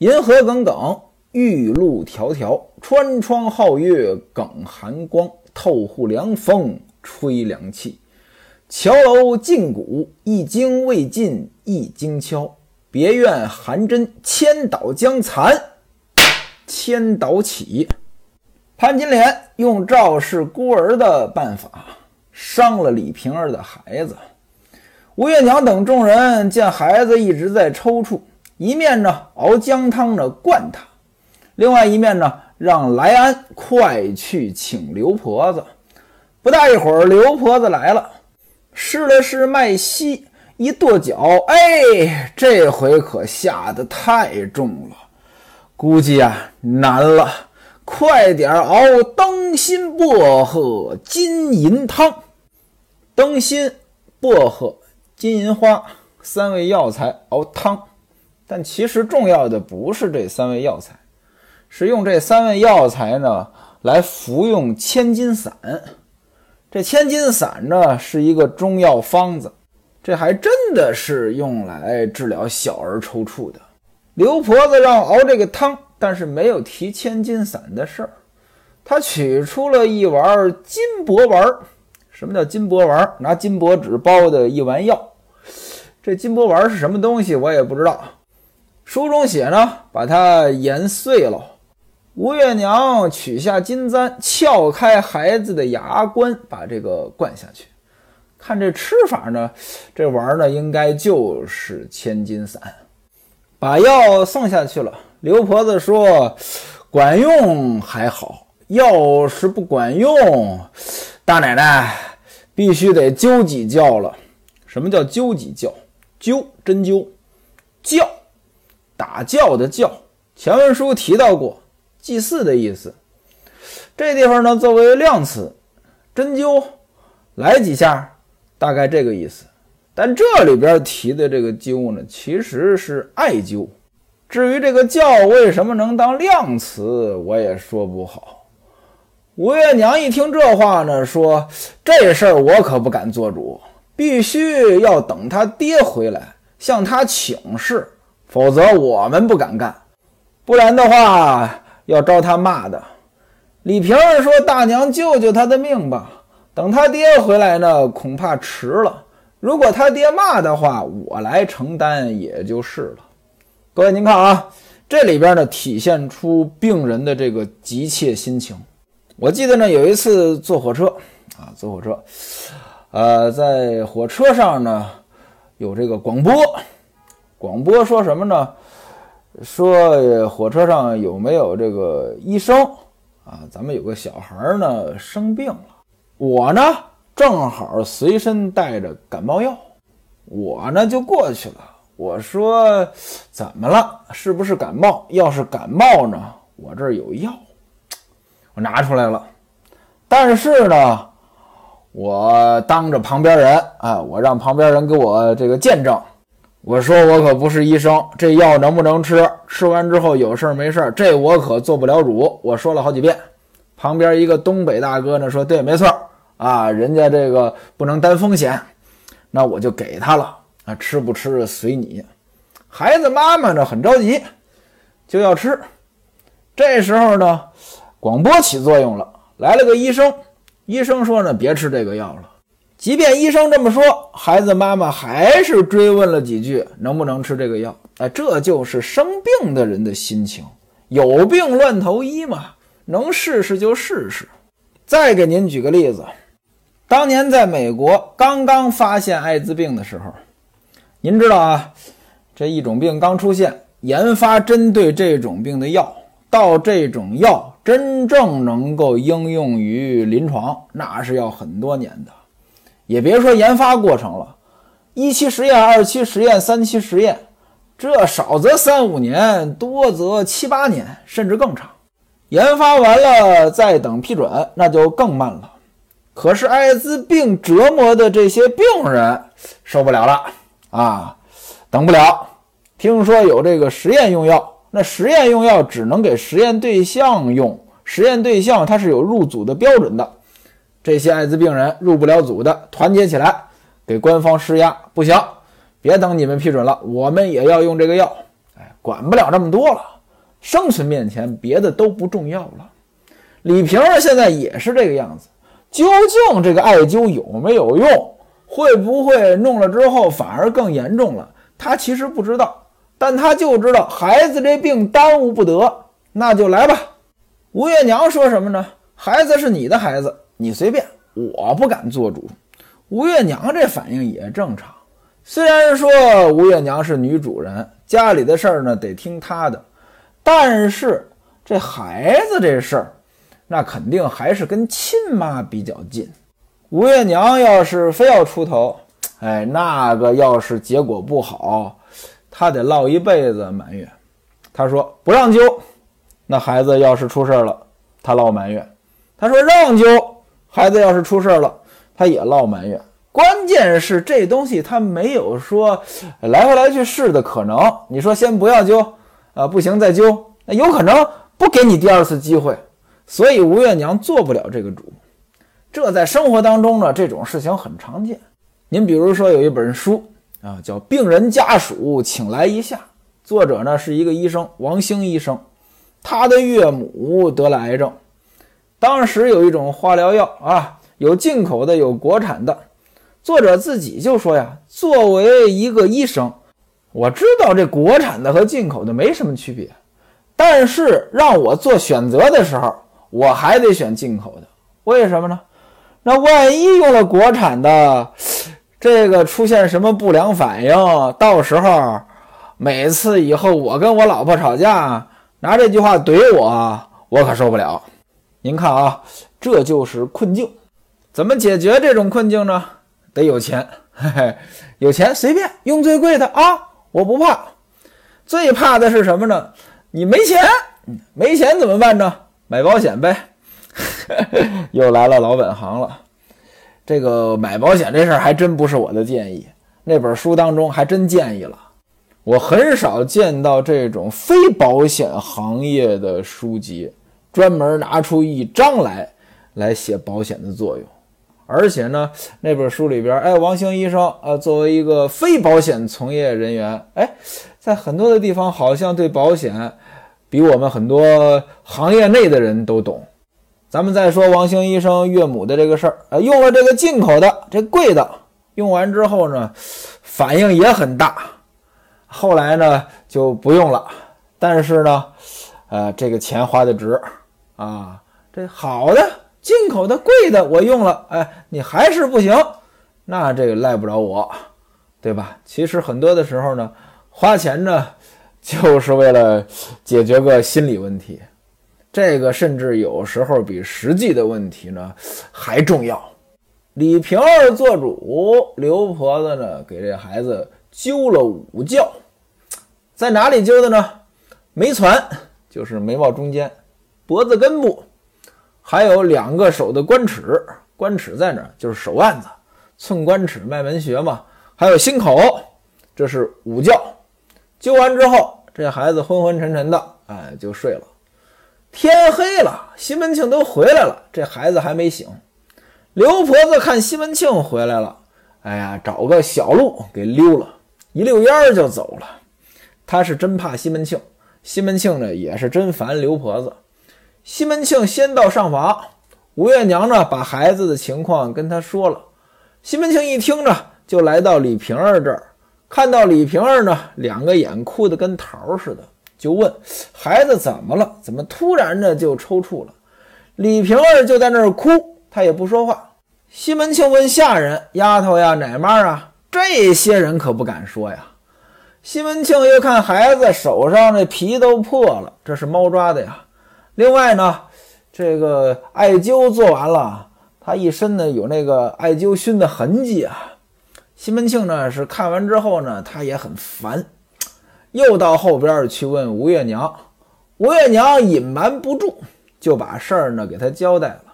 银河耿耿，玉露迢迢，穿窗皓月耿寒光，透户凉风吹凉气。桥楼尽古，一经未尽一经敲。别院寒针千岛将残，千岛起。潘金莲用赵氏孤儿的办法伤了李瓶儿的孩子。吴月娘等众人见孩子一直在抽搐，一面呢熬姜汤呢灌他，另外一面呢让来安快去请刘婆子。不大一会儿，刘婆子来了，试了试脉息，一跺脚，哎，这回可下得太重了，估计啊难了。快点熬灯心薄荷金银汤，灯心、薄荷、金银花三味药材熬汤，但其实重要的不是这三味药材，是用这三味药材呢来服用千金散。这千金散呢是一个中药方子，这还真的是用来治疗小儿抽搐的。刘婆子让熬这个汤。但是没有提千金散的事儿，他取出了一丸金箔丸。什么叫金箔丸？拿金箔纸包的一丸药。这金箔丸是什么东西？我也不知道。书中写呢，把它研碎了。吴月娘取下金簪，撬开孩子的牙关，把这个灌下去。看这吃法呢，这玩意儿呢，应该就是千金散。把药送下去了。刘婆子说：“管用还好，要是不管用，大奶奶必须得灸几觉了。什么叫灸几教？灸针灸，教打教的教。前文书提到过，祭祀的意思。这地方呢，作为量词，针灸来几下，大概这个意思。但这里边提的这个灸呢，其实是艾灸。”至于这个教为什么能当量词，我也说不好。吴月娘一听这话呢，说：“这事儿我可不敢做主，必须要等他爹回来向他请示，否则我们不敢干。不然的话，要招他骂的。”李瓶儿说：“大娘救救他的命吧，等他爹回来呢，恐怕迟了。如果他爹骂的话，我来承担也就是了。”各位，您看啊，这里边呢体现出病人的这个急切心情。我记得呢有一次坐火车啊，坐火车，呃，在火车上呢有这个广播，广播说什么呢？说火车上有没有这个医生啊？咱们有个小孩呢生病了，我呢正好随身带着感冒药，我呢就过去了。我说怎么了？是不是感冒？要是感冒呢，我这儿有药，我拿出来了。但是呢，我当着旁边人啊，我让旁边人给我这个见证。我说我可不是医生，这药能不能吃？吃完之后有事儿没事儿？这我可做不了主。我说了好几遍。旁边一个东北大哥呢说：“对，没错啊，人家这个不能担风险，那我就给他了。”啊，吃不吃随你。孩子妈妈呢很着急，就要吃。这时候呢，广播起作用了，来了个医生。医生说呢，别吃这个药了。即便医生这么说，孩子妈妈还是追问了几句，能不能吃这个药？哎，这就是生病的人的心情。有病乱投医嘛，能试试就试试。再给您举个例子，当年在美国刚刚发现艾滋病的时候。您知道啊，这一种病刚出现，研发针对这种病的药，到这种药真正能够应用于临床，那是要很多年的。也别说研发过程了，一期实验、二期实验、三期实验，这少则三五年，多则七八年，甚至更长。研发完了再等批准，那就更慢了。可是艾滋病折磨的这些病人受不了了。啊，等不了！听说有这个实验用药，那实验用药只能给实验对象用，实验对象它是有入组的标准的。这些艾滋病人入不了组的，团结起来给官方施压，不行，别等你们批准了，我们也要用这个药。哎，管不了这么多了。生存面前，别的都不重要了。李瓶儿现在也是这个样子。究竟这个艾灸有没有用？会不会弄了之后反而更严重了？他其实不知道，但他就知道孩子这病耽误不得，那就来吧。吴月娘说什么呢？孩子是你的孩子，你随便，我不敢做主。吴月娘这反应也正常。虽然说吴月娘是女主人，家里的事儿呢得听她的，但是这孩子这事儿，那肯定还是跟亲妈比较近。吴月娘要是非要出头，哎，那个要是结果不好，她得落一辈子埋怨。她说不让揪，那孩子要是出事儿了，她落埋怨；她说让揪，孩子要是出事了，他也落埋怨。关键是这东西他没有说来回来去试的可能。你说先不要灸啊，不行再灸，那有可能不给你第二次机会。所以吴月娘做不了这个主。这在生活当中呢，这种事情很常见。您比如说有一本书啊，叫《病人家属请来一下》，作者呢是一个医生王兴医生，他的岳母得了癌症，当时有一种化疗药啊，有进口的，有国产的。作者自己就说呀，作为一个医生，我知道这国产的和进口的没什么区别，但是让我做选择的时候，我还得选进口的，为什么呢？那万一用了国产的，这个出现什么不良反应，到时候每次以后我跟我老婆吵架，拿这句话怼我，我可受不了。您看啊，这就是困境。怎么解决这种困境呢？得有钱，嘿嘿，有钱随便用最贵的啊，我不怕。最怕的是什么呢？你没钱，没钱怎么办呢？买保险呗。又来了老本行了，这个买保险这事儿还真不是我的建议，那本书当中还真建议了。我很少见到这种非保险行业的书籍专门拿出一章来来写保险的作用，而且呢，那本书里边，哎，王兴医生，呃，作为一个非保险从业人员，哎，在很多的地方好像对保险比我们很多行业内的人都懂。咱们再说王兴医生岳母的这个事儿，呃，用了这个进口的，这贵的，用完之后呢，反应也很大，后来呢就不用了。但是呢，呃，这个钱花的值啊，这好的进口的贵的我用了，哎，你还是不行，那这个赖不着我，对吧？其实很多的时候呢，花钱呢，就是为了解决个心理问题。这个甚至有时候比实际的问题呢还重要。李瓶儿做主，刘婆子呢给这孩子灸了五教，在哪里灸的呢？眉攒就是眉毛中间，脖子根部，还有两个手的关尺，关尺在哪？就是手腕子，寸关尺脉门穴嘛。还有心口，这是午觉。灸完之后，这孩子昏昏沉沉的，哎，就睡了。天黑了，西门庆都回来了，这孩子还没醒。刘婆子看西门庆回来了，哎呀，找个小路给溜了，一溜烟儿就走了。他是真怕西门庆，西门庆呢也是真烦刘婆子。西门庆先到上房，吴月娘呢把孩子的情况跟他说了。西门庆一听呢，就来到李瓶儿这儿，看到李瓶儿呢，两个眼哭得跟桃似的。就问孩子怎么了？怎么突然的就抽搐了？李瓶儿就在那儿哭，他也不说话。西门庆问下人：“丫头呀，奶妈啊？”这些人可不敢说呀。西门庆又看孩子手上那皮都破了，这是猫抓的呀。另外呢，这个艾灸做完了，他一身呢有那个艾灸熏的痕迹啊。西门庆呢是看完之后呢，他也很烦。又到后边去问吴月娘，吴月娘隐瞒不住，就把事儿呢给他交代了。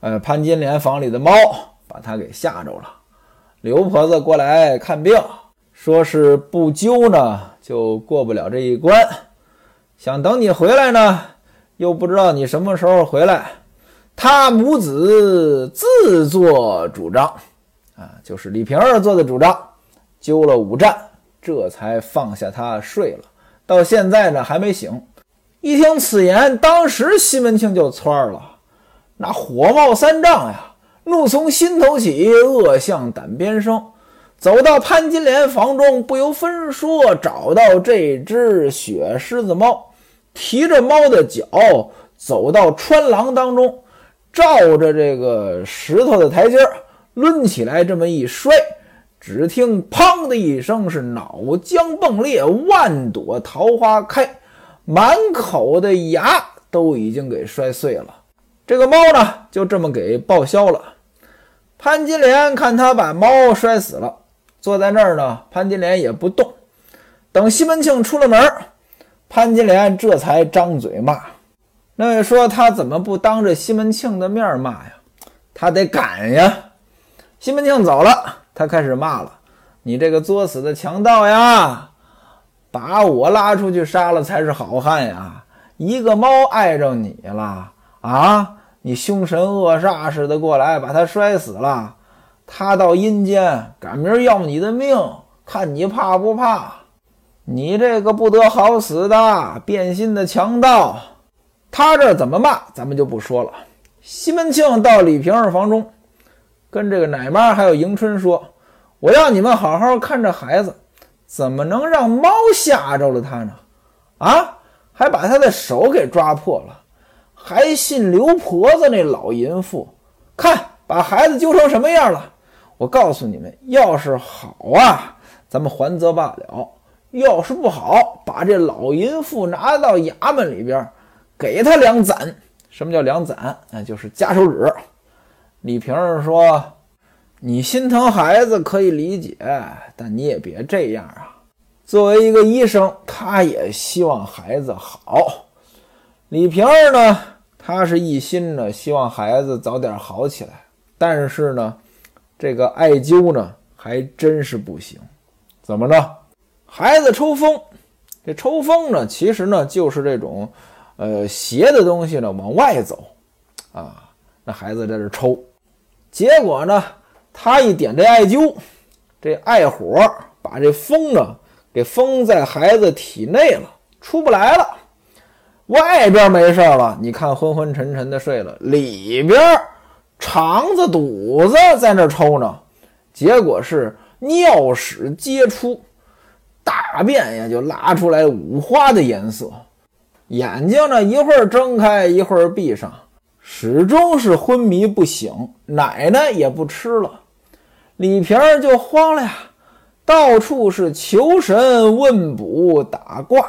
呃，潘金莲房里的猫把他给吓着了。刘婆子过来看病，说是不灸呢就过不了这一关，想等你回来呢，又不知道你什么时候回来。他母子自作主张，啊，就是李瓶儿做的主张，灸了五站。这才放下他睡了，到现在呢还没醒。一听此言，当时西门庆就窜了，那火冒三丈呀，怒从心头起，恶向胆边生。走到潘金莲房中，不由分说找到这只雪狮子猫，提着猫的脚走到穿廊当中，照着这个石头的台阶抡起来，这么一摔，只听“砰”的一声，是脑浆迸裂，万朵桃花开，满口的牙都已经给摔碎了。这个猫呢，就这么给报销了。潘金莲看他把猫摔死了。坐在那儿呢，潘金莲也不动。等西门庆出了门，潘金莲这才张嘴骂。那位说他怎么不当着西门庆的面骂呀？他得赶呀。西门庆走了，他开始骂了：“你这个作死的强盗呀，把我拉出去杀了才是好汉呀！一个猫碍着你了啊？你凶神恶煞似的过来把他摔死了。”他到阴间赶明儿要你的命，看你怕不怕？你这个不得好死的变心的强盗！他这怎么骂，咱们就不说了。西门庆到李瓶儿房中，跟这个奶妈还有迎春说：“我要你们好好看着孩子，怎么能让猫吓着了他呢？啊，还把他的手给抓破了，还信刘婆子那老淫妇？看把孩子揪成什么样了！”我告诉你们，要是好啊，咱们还则罢了；要是不好，把这老淫妇拿到衙门里边，给他两攒。什么叫两攒？那就是夹手指。李瓶儿说：“你心疼孩子可以理解，但你也别这样啊。作为一个医生，他也希望孩子好。李瓶儿呢，他是一心呢，希望孩子早点好起来，但是呢。”这个艾灸呢，还真是不行。怎么着？孩子抽风，这抽风呢，其实呢就是这种，呃，邪的东西呢往外走，啊，那孩子在这抽，结果呢，他一点这艾灸，这艾火把这风呢给封在孩子体内了，出不来了。外边没事了，你看昏昏沉沉的睡了，里边。肠子肚子在那抽呢，结果是尿屎皆出，大便呀就拉出来五花的颜色，眼睛呢一会儿睁开一会儿闭上，始终是昏迷不醒，奶奶也不吃了，李瓶儿就慌了呀，到处是求神问卜打卦，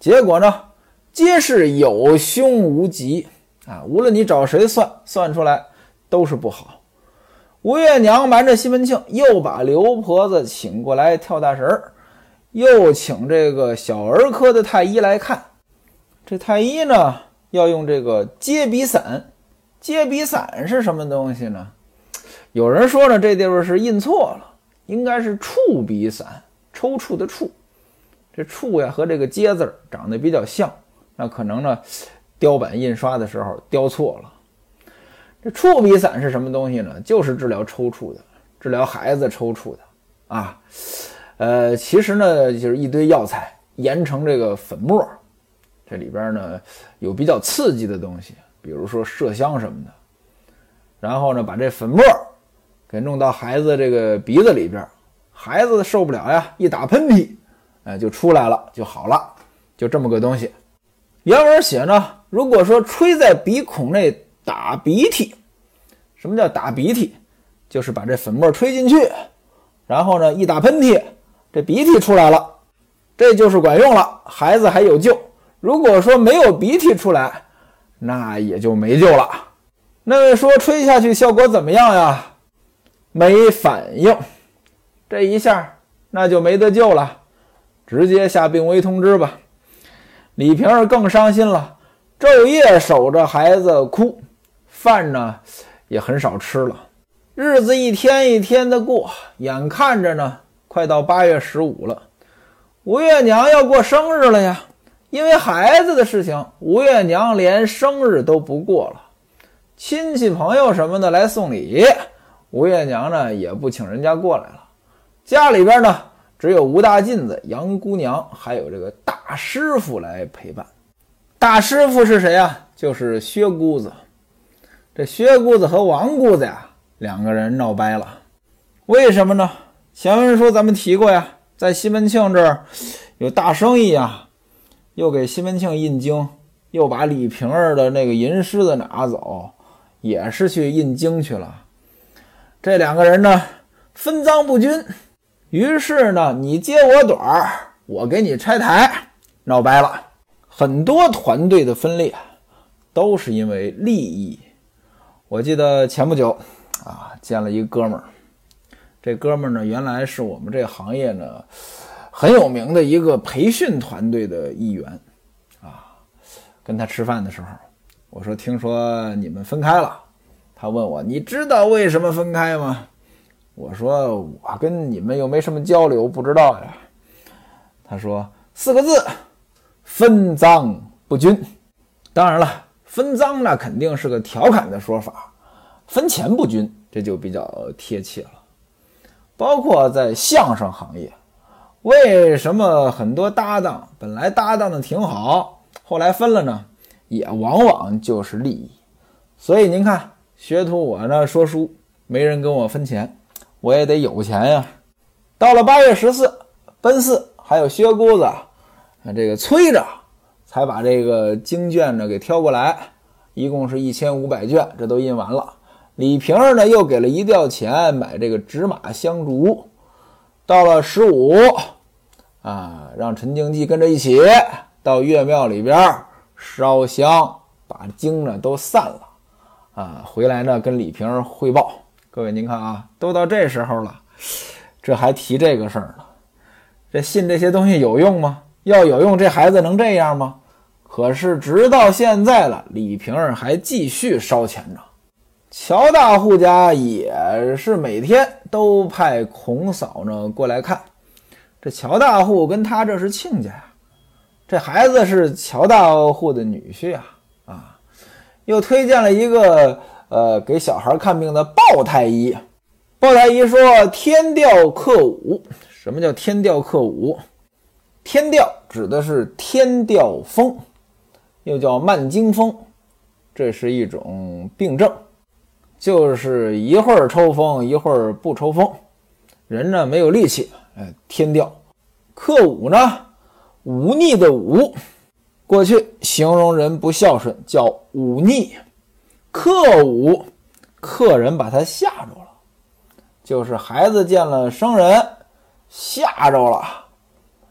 结果呢皆是有凶无吉啊，无论你找谁算，算出来。都是不好。吴月娘瞒着西门庆，又把刘婆子请过来跳大神儿，又请这个小儿科的太医来看。这太医呢，要用这个接鼻散。接鼻散是什么东西呢？有人说呢，这地方是印错了，应该是触鼻散，抽搐的搐。这触呀和这个接字长得比较像，那可能呢，雕版印刷的时候雕错了。这触鼻散是什么东西呢？就是治疗抽搐的，治疗孩子抽搐的啊。呃，其实呢，就是一堆药材研成这个粉末，这里边呢有比较刺激的东西，比如说麝香什么的。然后呢，把这粉末给弄到孩子这个鼻子里边，孩子受不了呀，一打喷嚏，哎，就出来了，就好了，就这么个东西。原文写呢，如果说吹在鼻孔内。打鼻涕，什么叫打鼻涕？就是把这粉末吹进去，然后呢一打喷嚏，这鼻涕出来了，这就是管用了，孩子还有救。如果说没有鼻涕出来，那也就没救了。那位说吹下去效果怎么样呀？没反应，这一下那就没得救了，直接下病危通知吧。李瓶儿更伤心了，昼夜守着孩子哭。饭呢也很少吃了，日子一天一天的过，眼看着呢快到八月十五了，吴月娘要过生日了呀。因为孩子的事情，吴月娘连生日都不过了。亲戚朋友什么的来送礼，吴月娘呢也不请人家过来了。家里边呢只有吴大妗子、杨姑娘，还有这个大师傅来陪伴。大师傅是谁呀？就是薛姑子。这薛姑子和王姑子呀，两个人闹掰了。为什么呢？前文书咱们提过呀，在西门庆这儿有大生意啊，又给西门庆印经，又把李瓶儿的那个银狮子拿走，也是去印经去了。这两个人呢，分赃不均，于是呢，你揭我短儿，我给你拆台，闹掰了。很多团队的分裂，都是因为利益。我记得前不久，啊，见了一个哥们儿，这哥们儿呢，原来是我们这行业呢很有名的一个培训团队的一员，啊，跟他吃饭的时候，我说听说你们分开了，他问我你知道为什么分开吗？我说我跟你们又没什么交流，不知道呀。他说四个字，分赃不均。当然了。分赃那肯定是个调侃的说法，分钱不均这就比较贴切了。包括在相声行业，为什么很多搭档本来搭档的挺好，后来分了呢？也往往就是利益。所以您看，学徒我呢说书，没人跟我分钱，我也得有钱呀。到了八月十四，奔四还有薛姑子，这个催着。才把这个经卷呢给挑过来，一共是一千五百卷，这都印完了。李瓶儿呢又给了一吊钱买这个纸马香烛。到了十五，啊，让陈经济跟着一起到岳庙里边烧香，把经呢都散了，啊，回来呢跟李瓶儿汇报。各位您看啊，都到这时候了，这还提这个事儿呢？这信这些东西有用吗？要有用，这孩子能这样吗？可是直到现在了，李瓶儿还继续烧钱呢。乔大户家也是每天都派孔嫂呢过来看。这乔大户跟他这是亲家呀，这孩子是乔大户的女婿啊啊！又推荐了一个呃给小孩看病的鲍太医。鲍太医说：“天调克五。”什么叫天调克五？天调指的是天调风。又叫慢惊风，这是一种病症，就是一会儿抽风，一会儿不抽风，人呢没有力气，哎，天掉。克五呢，忤逆的忤，过去形容人不孝顺叫忤逆，克五，客人把他吓着了，就是孩子见了生人吓着了，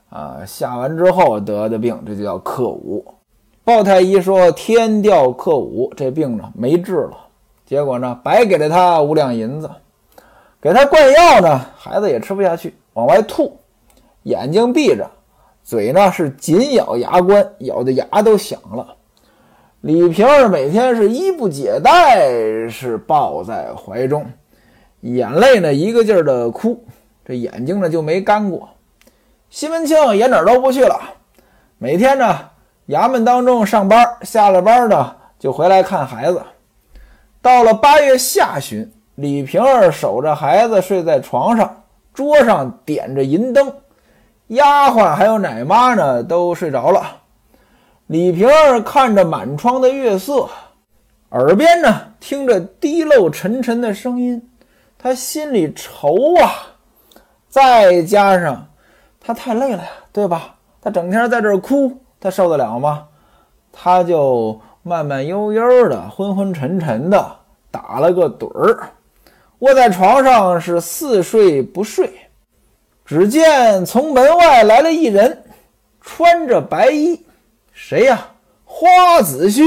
啊，吓完之后得的病，这就叫克五。鲍太医说：“天调克五，这病呢没治了。结果呢，白给了他五两银子，给他灌药呢，孩子也吃不下去，往外吐，眼睛闭着，嘴呢是紧咬牙关，咬的牙都响了。李瓶儿每天是衣不解带，是抱在怀中，眼泪呢一个劲儿的哭，这眼睛呢就没干过。西门庆也哪儿都不去了，每天呢。”衙门当中上班，下了班呢就回来看孩子。到了八月下旬，李瓶儿守着孩子睡在床上，桌上点着银灯，丫鬟还有奶妈呢都睡着了。李瓶儿看着满窗的月色，耳边呢听着滴漏沉沉的声音，他心里愁啊。再加上他太累了呀，对吧？他整天在这儿哭。他受得了吗？他就慢慢悠悠的、昏昏沉沉的打了个盹儿，卧在床上是似睡不睡。只见从门外来了一人，穿着白衣，谁呀？花子虚。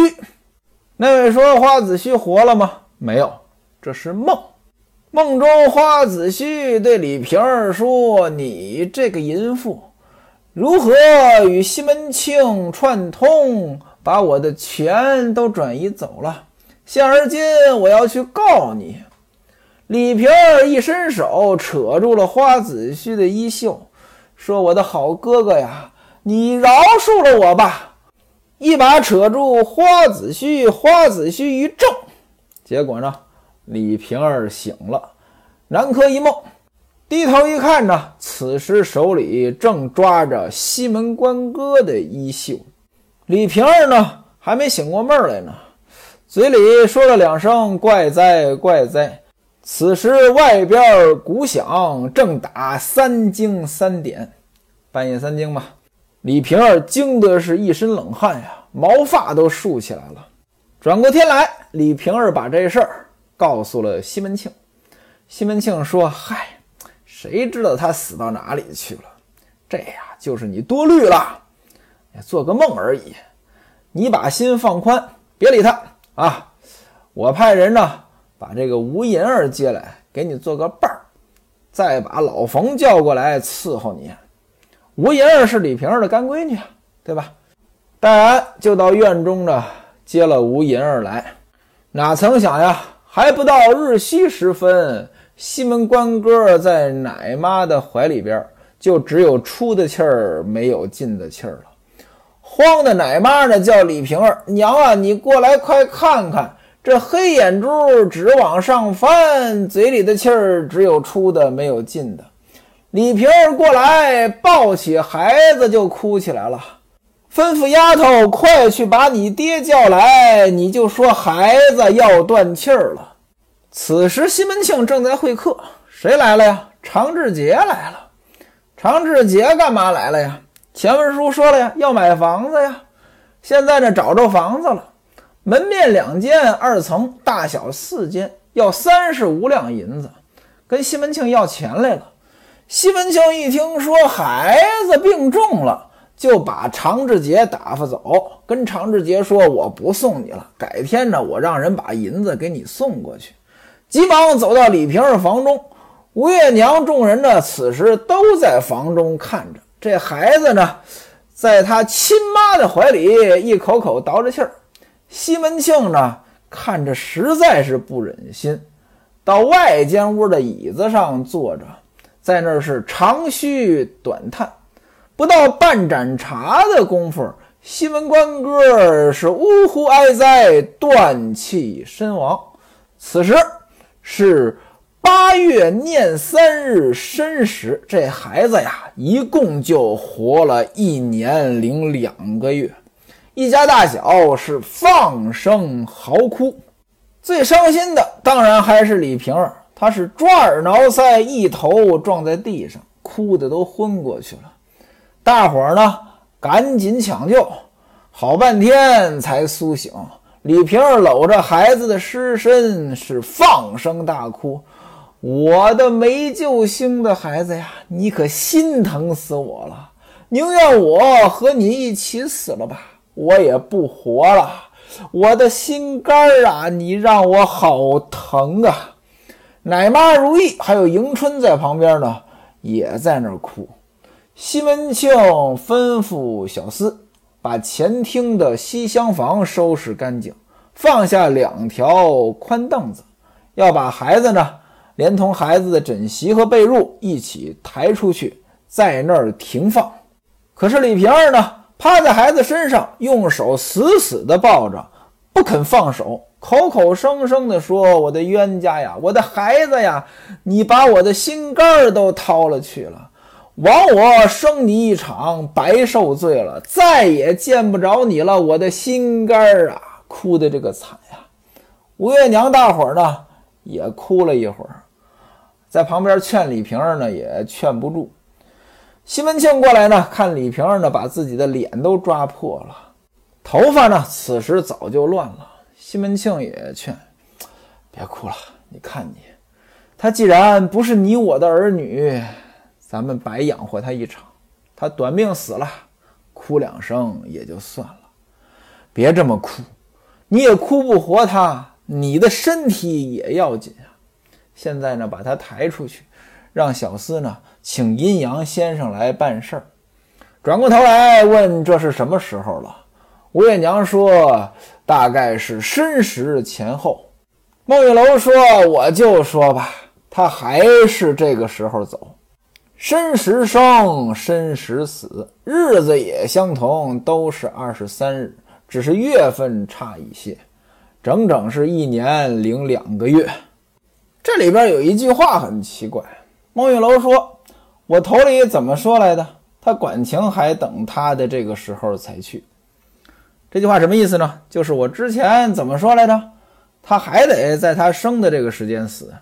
那位说：“花子虚活了吗？”没有，这是梦。梦中花子虚对李瓶儿说：“你这个淫妇。”如何与西门庆串通，把我的钱都转移走了？现而今我要去告你。李瓶儿一伸手扯住了花子虚的衣袖，说：“我的好哥哥呀，你饶恕了我吧！”一把扯住花子虚，花子虚一怔，结果呢，李瓶儿醒了，南柯一梦。低头一看呢，此时手里正抓着西门官哥的衣袖。李瓶儿呢，还没醒过闷来呢，嘴里说了两声“怪哉，怪哉”。此时外边鼓响，正打三更三点，半夜三更吧。李瓶儿惊的是一身冷汗呀，毛发都竖起来了。转过天来，李瓶儿把这事儿告诉了西门庆。西门庆说：“嗨，谁知道他死到哪里去了？这呀，就是你多虑了，做个梦而已。你把心放宽，别理他啊。我派人呢。”把这个吴银儿接来，给你做个伴儿，再把老冯叫过来伺候你。吴银儿是李瓶儿的干闺女，对吧？戴安就到院中呢，接了吴银儿来。哪曾想呀，还不到日西时分，西门官哥在奶妈的怀里边，就只有出的气儿，没有进的气儿了。慌的奶妈呢，叫李瓶儿娘啊，你过来快看看。这黑眼珠直往上翻，嘴里的气儿只有出的没有进的。李瓶儿过来抱起孩子就哭起来了，吩咐丫头快去把你爹叫来，你就说孩子要断气儿了。此时西门庆正在会客，谁来了呀？常志杰来了。常志杰干嘛来了呀？前文书说了呀，要买房子呀。现在呢，找着房子了。门面两间，二层，大小四间，要三十五两银子，跟西门庆要钱来了。西门庆一听说孩子病重了，就把常志杰打发走，跟常志杰说：“我不送你了，改天呢，我让人把银子给你送过去。”急忙走到李瓶儿房中，吴月娘众人呢，此时都在房中看着这孩子呢，在他亲妈的怀里，一口口倒着气儿。西门庆呢，看着实在是不忍心，到外间屋的椅子上坐着，在那儿是长吁短叹。不到半盏茶的功夫，西门官哥是呜呼哀哉，断气身亡。此时是八月廿三日申时，这孩子呀，一共就活了一年零两个月。一家大小是放声嚎哭，最伤心的当然还是李瓶儿，她是抓耳挠腮，一头撞在地上，哭的都昏过去了。大伙儿呢赶紧抢救，好半天才苏醒。李瓶儿搂着孩子的尸身是放声大哭：“我的没救星的孩子呀，你可心疼死我了，宁愿我和你一起死了吧。”我也不活了，我的心肝儿啊！你让我好疼啊！奶妈如意还有迎春在旁边呢，也在那儿哭。西门庆吩咐小厮把前厅的西厢房收拾干净，放下两条宽凳子，要把孩子呢，连同孩子的枕席和被褥一起抬出去，在那儿停放。可是李瓶儿呢？趴在孩子身上，用手死死地抱着，不肯放手，口口声声地说：“我的冤家呀，我的孩子呀，你把我的心肝儿都掏了去了，枉我生你一场，白受罪了，再也见不着你了，我的心肝儿啊！”哭的这个惨呀！吴月娘大伙儿呢也哭了一会儿，在旁边劝李瓶儿呢也劝不住。西门庆过来呢，看李瓶儿呢，把自己的脸都抓破了，头发呢，此时早就乱了。西门庆也劝：“别哭了，你看你，他既然不是你我的儿女，咱们白养活他一场，他短命死了，哭两声也就算了。别这么哭，你也哭不活他，你的身体也要紧啊。现在呢，把他抬出去，让小厮呢。”请阴阳先生来办事儿。转过头来问：“这是什么时候了？”吴月娘说：“大概是申时前后。”孟玉楼说：“我就说吧，他还是这个时候走。申时生，申时死，日子也相同，都是二十三日，只是月份差一些，整整是一年零两个月。这里边有一句话很奇怪。孟玉楼说：“我头里怎么说来的？他管情还等他的这个时候才去。”这句话什么意思呢？就是我之前怎么说来着？他还得在他生的这个时间死。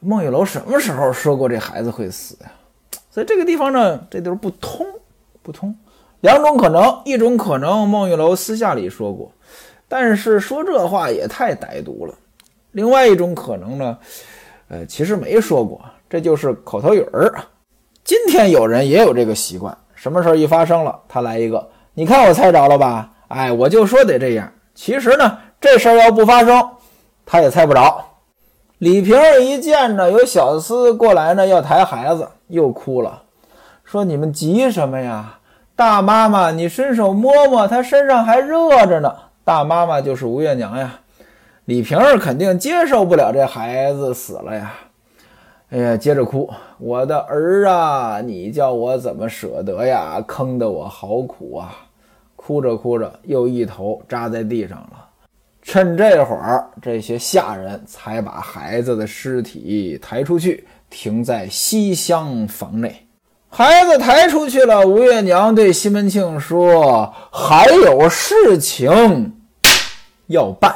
孟玉楼什么时候说过这孩子会死呀？所以这个地方呢，这都是不通，不通。两种可能，一种可能孟玉楼私下里说过，但是说这话也太歹毒了。另外一种可能呢，呃，其实没说过，这就是口头语儿。今天有人也有这个习惯，什么事儿一发生了，他来一个，你看我猜着了吧？哎，我就说得这样。其实呢，这事儿要不发生，他也猜不着。李瓶儿一见呢，有小厮过来呢，要抬孩子，又哭了，说：“你们急什么呀？大妈妈，你伸手摸摸，他身上还热着呢。”大妈妈就是吴月娘呀。李瓶儿肯定接受不了这孩子死了呀。哎呀，接着哭，我的儿啊，你叫我怎么舍得呀？坑得我好苦啊！哭着哭着，又一头扎在地上了。趁这会儿，这些下人才把孩子的尸体抬出去，停在西厢房内。孩子抬出去了，吴月娘对西门庆说：“还有事情要办。”